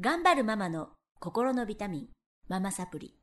頑張るママの心のビタミン、ママサプリ。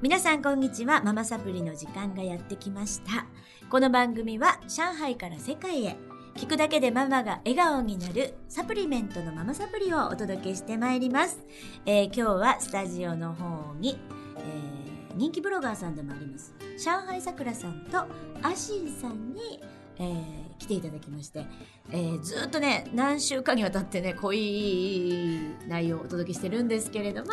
皆さんこんにちは。ママサプリの時間がやってきました。この番組は上海から世界へ。聞くだけでママが笑顔になるサプリメントのママサプリをお届けしてまいります。えー今日はスタジオの方に、えー人気ブロガーさんでもあります上海さくらさんとアシンさんに、えー来ていただきまして、えーずっとね何週間にわたってね濃い内容をお届けしてるんですけれども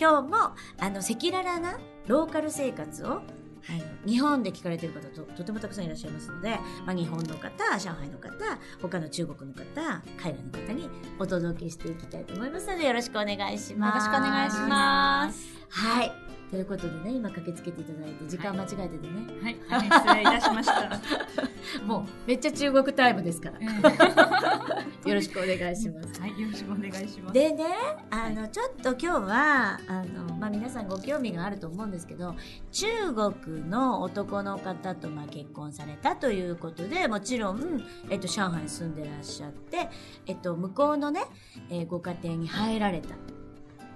今日もあの赤裸々なローカル生活をあの日本で聞かれてる方ととてもたくさんいらっしゃいますので、まあ、日本の方上海の方他の中国の方海外の方にお届けしていきたいと思いますのでよろしくお願いします。よろしくお願いします。はい。ということでね、今駆けつけていただいて、時間間違えててね、はい、大変失礼いたしました。もうめっちゃ中国タイムですから、えー よろしくお願いします。はい、よろしくお願いします。でね、あの、ちょっと今日は、あの、まあ、皆さんご興味があると思うんですけど、中国の男の方と、まあ、結婚されたということで、もちろん、えっと、上海に住んでらっしゃって、えっと、向こうのね、えーご家庭に入られた。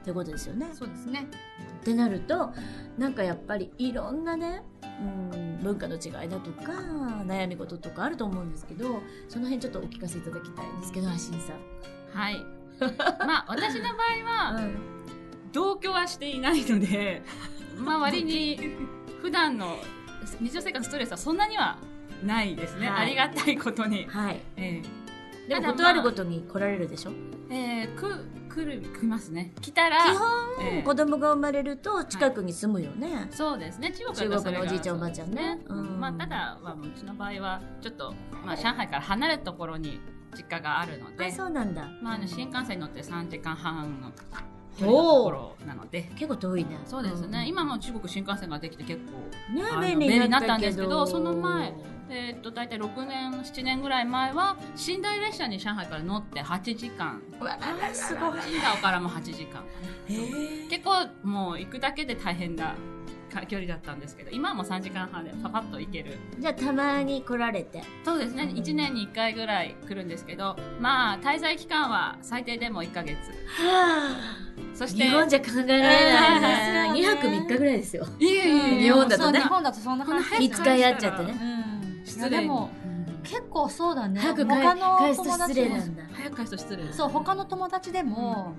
ということですよね。そうですね。ってなるとなんかやっぱりいろんなね、うん、文化の違いだとか悩み事とかあると思うんですけどその辺ちょっとお聞かせいただきたいんですけどアシンさん。はい。まあ、私の場合は、同居はしていないので、まあ、割に、普段の日常生活のストレスはそんなにはないですね。はいありがたいことに。はい、えでも断るごとに来られるでしょ、ー、えー、く、来る、来ますね。来たら、基本、ええ子供が生まれると近くに住むよね、そうですね。中国のおじいちゃんおばあちゃんね。そうん。まあ、ただ、まあ、うちの場合は、ちょっと、まあ、上海から離れたところに実家があるのであ、そうなんだ。まあ、あの新幹線に乗って3時間半の距離のところなので。結構遠いね。そうですね、ん。今も中国新幹線ができて結構、ね便利になったんですけどその前えーっと大体6年7年ぐらい前は寝台列車に上海から乗って8時間。うわあすごい。青島からも8時間。へえ結構もう行くだけで大変なか距離だったんですけど今はもう3時間半でパパッと行ける。じゃあたまに来られて。そうですね。うん。1年に1回ぐらい来るんですけどまあ滞在期間は最低でも1ヶ月。はあ。そして日本じゃ考えられないね、えー2泊3日ぐらいですよ。いえい日本だとね。日本だとそんな感じ。こんな見つかり合っちゃってね。うんい失礼に。やでも結構そうだね。早く返他の友達も。失礼なんだ。早く返すと失礼ですそう他の友達でも、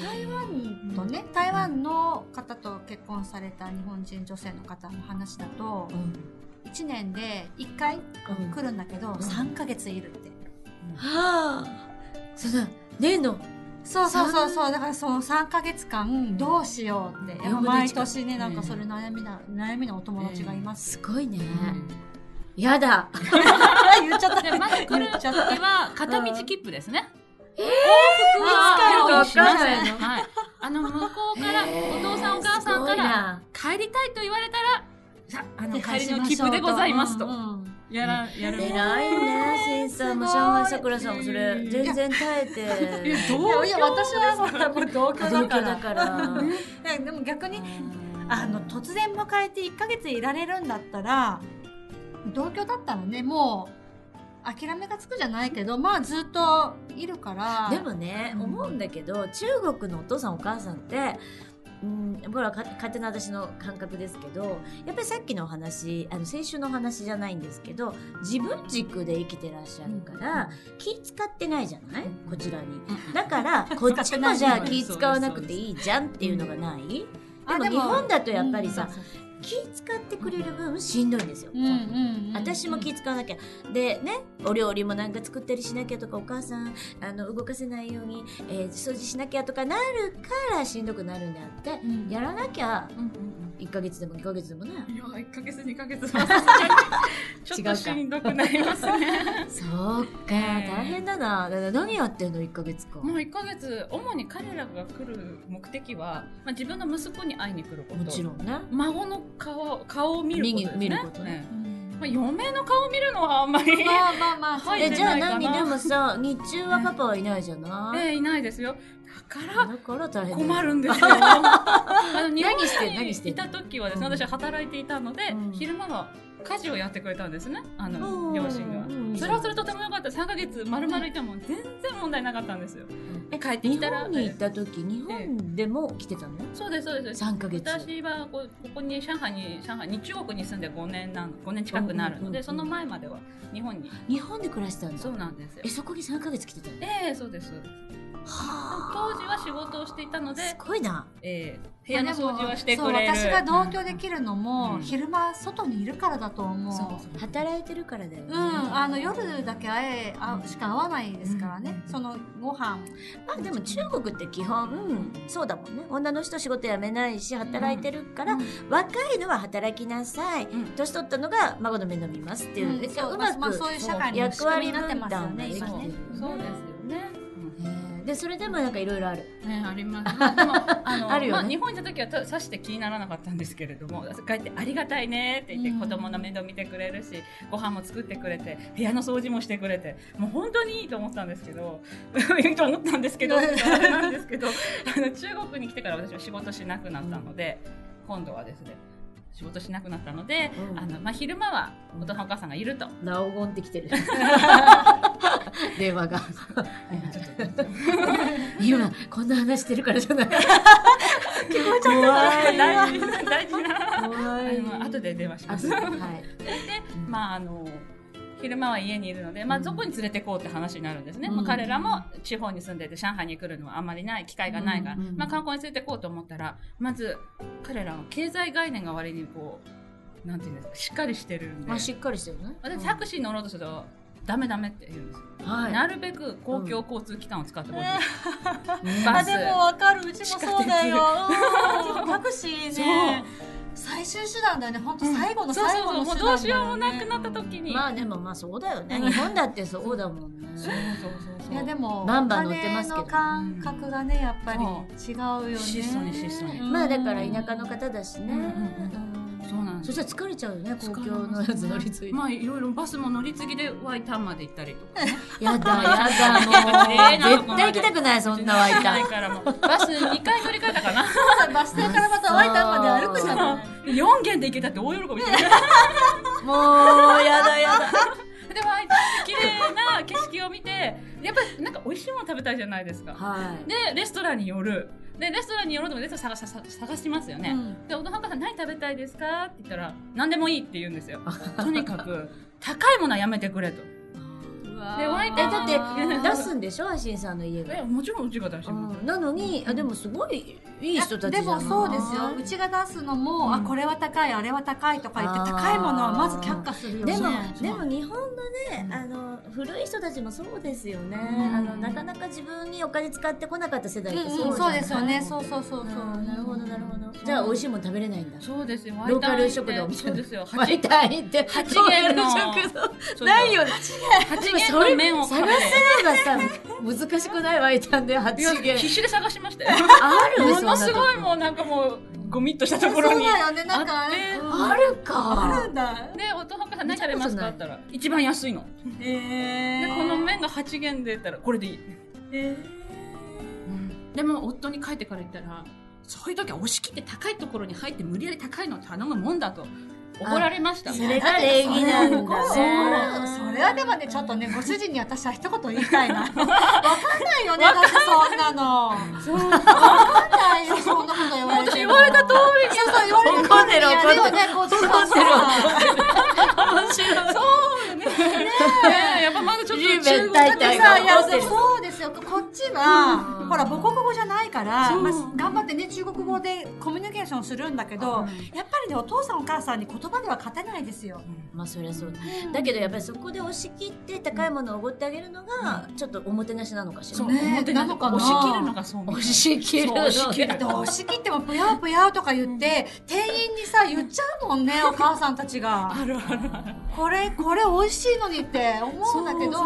台湾とね台湾の方と結婚された日本人女性の方の話だとうん。1年で1回うん。来るんだけど、3ヶ月いるって。はあ。その例のそうそうそうそうだからその3ヶ月間どうしようって。毎年ねんなんかそれ悩みな悩みのお友達がいます、すごいね。うんやだ。言っちゃった。でまず来る言っちゃった時は片道切符ですね。え往復はいつ帰るか分からない。のはい。あの向こうからお父さんお母さんから帰りたいと言われたら、さあの帰りの切符でございますと。うやらやる。偉いねしんさんも上海さくらさんもそれ。全然耐えて。どういやいや私はそれはもう同居だから。だからでも逆にあの突然迎えて1ヶ月いられるんだったら同居だったらねもう諦めがつくじゃないけどまあずっといるから。でもね、うん。思うんだけど中国のお父さんお母さんってうん、ほらか勝手な私の感覚ですけどやっぱりさっきのお話あの先週のお話じゃないんですけど自分軸で生きてらっしゃるから、気使ってないじゃない？こちらに。だから こっちもじゃあ気使わなくていいじゃんっていうのがない。でも日本だとやっぱりさ、うん気使ってくれる分しんどいんですよ、うんうんうん私も気使わなきゃ。でねお料理もなんか作ったりしなきゃとかお母さんあの動かせないように、えー掃除しなきゃとかなるからしんどくなるんであって、うん。やらなきゃ。うんうん1ヶ月でも2ヶ月でもね。うんいや1ヶ月2ヶ月は ちょっとしんどくなりますね。そうか。大変だな。だ何やってんの？1ヶ月間。もう1ヶ月主に彼らが来る目的は、まあ、自分の息子に会いに来ること。もちろんね。孫の顔顔を見ることですね。見ることね。まあ、嫁の顔を見るのはあんまり、まあまあまあ。じゃあ何？でもさ日中はパパはいないじゃない、ええいないですよ。だから困るんですよ。あの日本にいた時はですね、うん。私は働いていたので、うん。昼間は家事をやってくれたんですね。あのうん。両親が。うん。それはそれとてもよかった。3ヶ月丸々いても全然問題なかったんですよ。え帰ってき日たら。本に行った時日本でも来てたの？そうですそうです。3ヶ月。私はこここに上海に上海に中国に住んで5年なの。5年近くなるの。でその前までは日本に。日本で暮らしてたんだ。そうなんですよ。えそこに3ヶ月来てたの？ええそうです。そうですは当時は仕事をしていたのですごいな。ええ部屋の掃除はしてくれる。そう私が同居できるのも、うん。昼間外にいるからだと思う。働いてるからだよね。うん、あの夜だけ会えあしか会わないですからね、うんそのご飯。まあでも中国って基本、うん、そうだもんね。女の人仕事辞めないし働いてるから、うん。若いのは働きなさい。うん。年取ったのが孫の面倒見ますっていう,、うんそうまく、まあそういう社会の役割になって分ますよね今ね。そうですでそれでもなんかいろいろある。ね、あります。まあ、でも、あの、あるよね。まあ、日本にいた時はた、さして気にならなかったんですけれども、帰ってありがたいねって言って、うん子供の面倒見てくれるし、ご飯も作ってくれて、部屋の掃除もしてくれて、もう本当にいいと思ったんですけど、いいと思ったんですけど、あれなんですけど、あの、中国に来てから私は仕事しなくなったので、今度はですね、仕事しなくなったので、うん。あの、まあ、昼間はお父さんお母さんがいると。なおごん。ってきてる 電話が。今こんな話してるからじゃない。聞こえちゃ怖い。大事な、大事な。後で電話します。あはい。で、まああの昼間は家にいるので、まあ、うんどこに連れてこうって話になるんですね、うん。まあ、彼らも地方に住んでて上海に来るのはあんまりない機会がないから、うんうんまあ、観光に連れてこうと思ったらまず彼らは経済概念が割にこうなんていうんですかしっかりしてるんで、まあしっかりしてるね。私タクシー乗ろうとするとダメダメって言うんですよ、はい。なるべく公共交通機関を使ってほしい、あでもわかる。うちもそうだよ。地うん。タクシーね。最終手段だよね。本当最後のそう最そうそう。もう後の手段だよね。どうしようもなくなった時に、まあでもまあそうだよね。うん日本だってそうだもんね。そうそうそうそう。いやでもバンバン乗ってますけど。お金の感覚がねやっぱり違うよね。質素に質素に。うん。まあだから田舎の方だしね、うんうんうんうんそうなんです。そしたら疲れちゃうよね公共のやつ乗り継いで、まあいろいろバスも乗り継ぎでワイタンまで行ったりとかね。やだ やだもう。絶対行きたくないそんなワイタン。バス2回乗り換えたかな。バス停からまたワイタンまで歩くじゃない4軒で行けたって大喜び。もうやだやだ。でワイタンで綺麗な景色を見てやっぱりなんか美味しいもの食べたいじゃないですか。はい。でレストランに寄るでレストランに寄るのもレストラン探さ探しますよね、でお父さんお母さん何食べたいですか？って言ったら何でもいいって言うんですよ。とにかく高いものはやめてくれとでワインだって 出すんでしょ？アシンさんの家がえもちろんうちが出してまなのにあでもすごいいい人たちでもそうですよ。うちが出すのも、うん。あこれは高いあれは高いとか言って高いものはまず却下するよね。でもでも日本のね、うん。あの古い人たちもそうですよね、うん。あのなかなか自分にお金使ってこなかった世代ってうんそうですよね。そうそうそうそう、うん。なるほどなるほど。じゃあ美味しいもの食べれないんだ。そうですよ。ローカル食堂みたいな。そうですよ。ワイタン行って。八元の。ないよね。八元の麺を食べ探てせればさ難しくない？ワイタンでいや8元必死で探しましたよ。あるものすごいもうなんかもうゴミっとしたところにそうだよねなんか。あるかあるんだ。でお父さん何食べますかったら一番安いの。えでこの麺が8元で言ったらこれでいい、でも夫に帰ってから言ったらそういう時は押し切って高いところに入って無理やり高いのを頼むもんだと怒られましたそれが礼儀なんだそれねそれはでもねちょっとねご主人に私は一言言いたいな。わかんないよねだってそんなの。そう。わかんないよそんなこと言われても。言われた通りにそうそう言われた怒ってる通りに怒っそう。そうそう面白い。ね。やっぱちょっと中国そうですよ。こっちは、うん。ほら母国語じゃないから、まあ、頑張ってね中国語でコミュニケーションするんだけど、やっぱりねお父さんお母さんに言葉では勝てないですよ。まあそりゃそうだだけどやっぱりそこで押し切って高いものをおごってあげるのがちょっとおもてなしなのかしら。そうね。表ななのかな押し切るのがそう押し切る押し切る。だって押し切ってもぷやぷやとか言って、店員にさ言っちゃうもんねお母さんたちが。あるあるある。これこれ美味しいのにって思うんだけど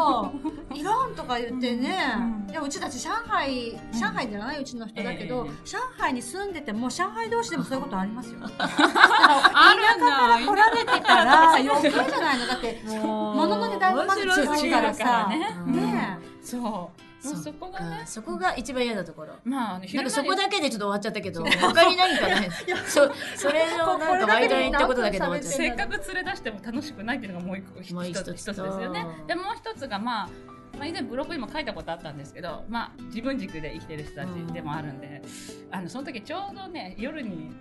いらんとか言ってね、うんいやうちたち上海上海じゃない、うちの人だけど、ええ上海に住んでても上海同士でもそういうことありますよ。あるんだ来られてたら余計じゃないの。だってもう物の値段がまず違うからさね。うん。ねそうもうそこがね。そこが一番嫌なところ。まああのなんかそこだけでちょっと終わっちゃったけど、他に何かない。そ、それのなんかワイドにってことだけで終わっちゃっせっかく連れ出しても楽しくないっていうのがもう一個一つ。つ一つですよね。とでもう一つがまあまあ、以前ブログにも書いたことあったんですけど、まあ、自分軸で生きてる人たちでもあるんで、あのその時ちょうどね夜に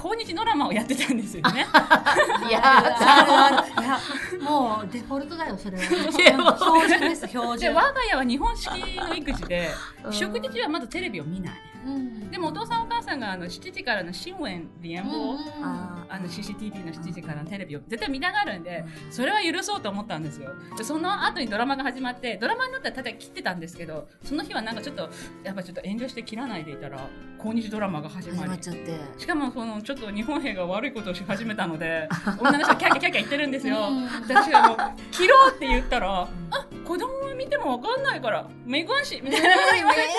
抗日ドラマをやってたんですよね。いやいやもうデフォルトだよそれは標準です標で準我が家は日本式の育児でうん食事中はまずテレビを見ない。うんでもお父さんお母さんがあの7時からの新聞連播を、ああの CCTV の7時からのテレビを絶対見たがるんで、それは許そうと思ったんですよ。で、その後にドラマが始まって、ドラマになったらただ切ってたんですけど、その日はなんかちょっと、やっぱちょっと遠慮して切らないでいたら、抗日ドラマが始まり始まっ。ちゃって。しかもそのちょっと日本兵が悪いことをし始めたので 女の人がキャッキャキャッキャ言ってるんですようん私がもう「切ろう」って言ったら「あ子供は見ても分かんないからめぐわし」みたいな言われて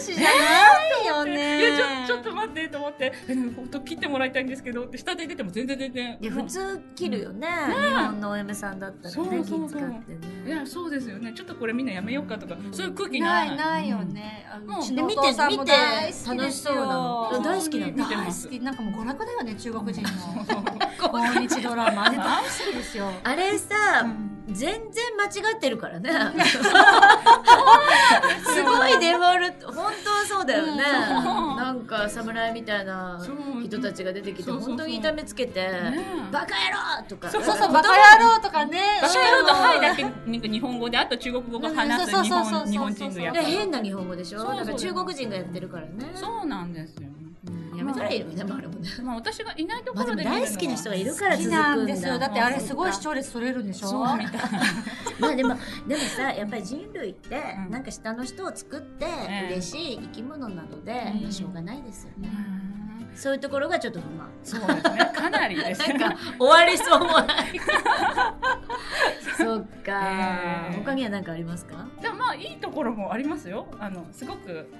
しじゃないよね。いやちょちょっと待ってと思って「え本当切ってもらいたいんですけど」って下で出ても全然全然で、普通切るよね。日本のお嫁さんだったらね、気そうそうそう。使っていね。やそうですよね。ちょっとこれみんなやめようかとかそういう空気にないないよね、ううちのおで見て見て楽しそうなの大好きなの。大好き。なんかもう娯楽だよね中国人の。そう抗日ドラマ。大好きですよ。あれさ、全然間違ってるからね。すごいデフォルト、本当はそうだよね。うん。なんか侍みたいな人たちが出てきて、本当に痛めつけて、ねバカ野郎とか。そうそうバカ野郎とかね。バカ野郎。とハイだけなんか日本語であと中国語が話す日本人のやでつ変な日本語でしょ？だから中国人がやってるからね。そうなんですよめたらいいよね、まああれもね。まあ私がいないところで大好きな人がいるから続くんだ。なんですよ。だってあれすごい視聴率取れるんでしょ？そうみたい。まあでも、でもさ、やっぱり人類って、うん。なんか下の人を作ってええ嬉しい生き物なので、うん。まあしょうがないですよね。なそういうところがちょっと不満。そうですね。かなりです なんか終わりそうもない。そっか、ええ他には何かありますか？でもまあいいところもありますよ。あのすごく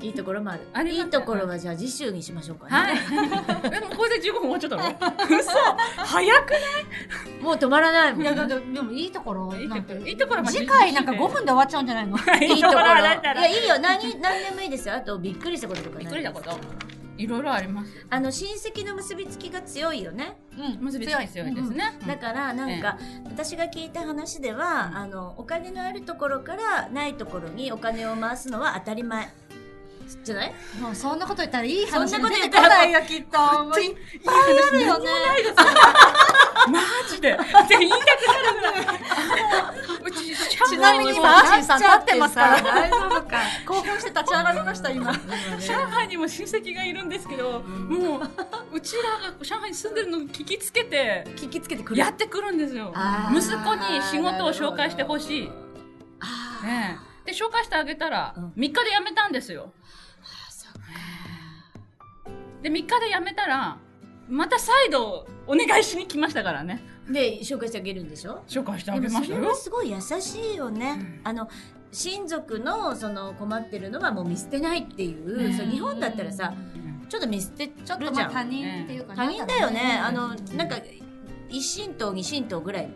いいところもある。あいいところはじゃあ次週にしましょうかね。はい。でもこれで15分終わっちゃったの？嘘。早くもう止まらないもん、いやでもいいところいいなんて。ところいいところ次回なんか5分で終わっちゃうんじゃないの？いいところ。いや、いいよ。何、何でもいいですよ？あと、びっくりしたこととか？びっくりしたこと？いろいろあります。あの、親戚の結びつきが強いよね。うん。結びつき強いですね。だからなんか、私が聞いた話では、うん。あのお金のあるところからないところにお金を回すのは当たり前じゃない？もうそんなこと言ったらいい話そんなこと出言ったらないよ。きっともういっぱいあるよ。ねマジで。って言いたくなるぐらいうちちなみに今アーシンさん立ってますから。大丈夫か。興奮して立ち上がりました今。上海にも親戚がいるんですけど、もううちらが上海に住んでるのを聞きつけて聞きつけてくる。やってくるんですよ。息子に仕事を紹介してほしい、ねえ、で紹介してあげたらうん。3日で辞めたんですよで3日で辞めたらまた再度お願いしに来ましたからね。で紹介してあげるんでしょ？紹介してあでげましたよ。もそれはすごい優しいよね、うん。あの親族のその困ってるのはもう見捨てないっていう、ね日本だったらさちょっと見捨てちょっるじゃん。とまあ他人っていうか他人だよね。あの、うんなんか、一神道、二神道ぐらい、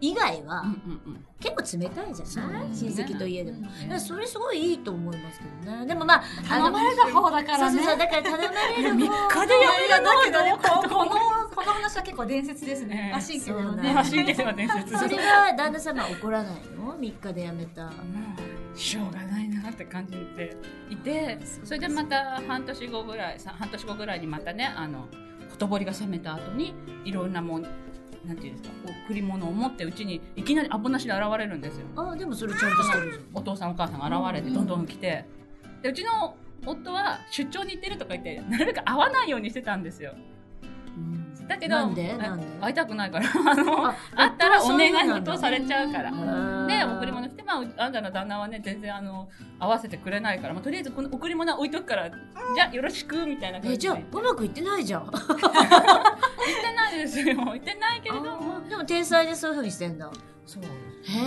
以外はうんうん結構冷たいじゃない、親戚といえども。うんだからそれすごいいいと思いますけどね。でもまあ、あ頼まれた方だからね。そうそうだから頼まれる3方日で辞めただけどここのこの話は結構伝説ですね。神経ではね。まあ神経では伝説。それは旦那様怒らないの ?3 日で辞めた。しょうがないなって感じで。いてそれでまた半年後ぐらいさ半年後ぐらいにまたねあのほとぼりが冷めた後にいろんなもんなんていうんですか？贈り物を持ってうちにいきなりアポなしで現れるんですよ。ああ、でもそれちゃんとしてる。お父さんお母さんが現れてどんどん来て。でうちの夫は出張に行ってるとか言ってなるべく会わないようにしてたんですよ。うん。だけど会いたくないから。あのあ会ったらお願い事されちゃうから。うん。で贈り物まあ、うあんたの旦那はね全然あの合わせてくれないから、まあ、とりあえずこの贈り物は置いとくからじゃあよろしくみたいな感え、じでじゃあ、うまくいってないじゃん。言ってないですよ言ってないけれどもでも天才でそういうふうにしてんだ。そうへえ。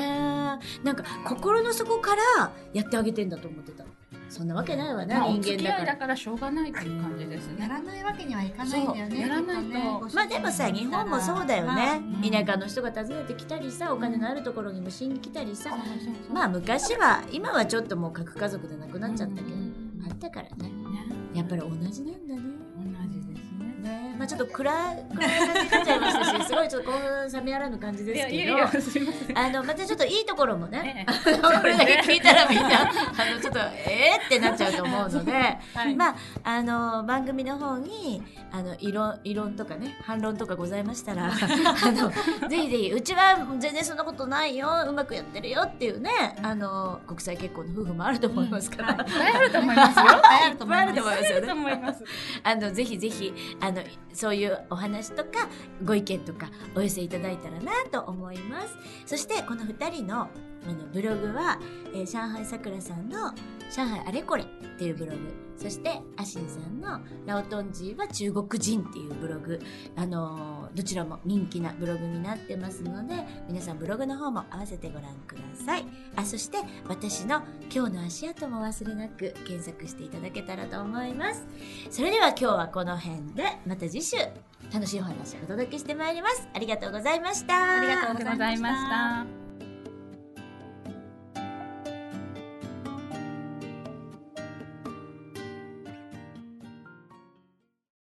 なんか心の底からやってあげてんだと思ってたそんなわけないわね、まあ、お人付き合い間だからしょうがないっていう感じですね。やらないわけにはいかないんだよね。やらないと。ねまあでもさ日本もそうだよね、うん。田舎の人が訪ねてきたりさお金のあるところにもしに来たりさ、そうそうそう。まあ昔は今はちょっともう核家族でなくなっちゃったけど、うん。あったからね。ね。やっぱり同じなんだ。ねまあちょっと暗い暗い感じになっちゃいましたしすごいちょっと興奮冷めやらぬ感じですけど。あのまたちょっといいところもね、ええこれだけ聞いたらみんなあのちょっとえーってなっちゃうと思うので、はいまああの番組の方にあの異論異論とかね反論とかございましたら あのぜひぜひうちは全然そんなことないようまくやってるよっていうねあの国際結婚の夫婦もあると思いますから。いっぱいあると思いますよ。あると思いますよねあると思います。あのぜひぜひあのそういうお話とかご意見とかお寄せいただいたらなと思います。そしてこの2人のあのブログは、えー上海さくらさんの「上海あれこれ」っていうブログ。そしてアシンさんの「ラオトンジーは中国人」っていうブログ。あのーどちらも人気なブログになってますので皆さんブログの方も合わせてご覧ください。あそして私の「今日の足跡」も忘れなく検索していただけたらと思います。それでは今日はこの辺でまた次週楽しいお話をお届けしてまいります。ありがとうございました。ありがとうありがとうございました。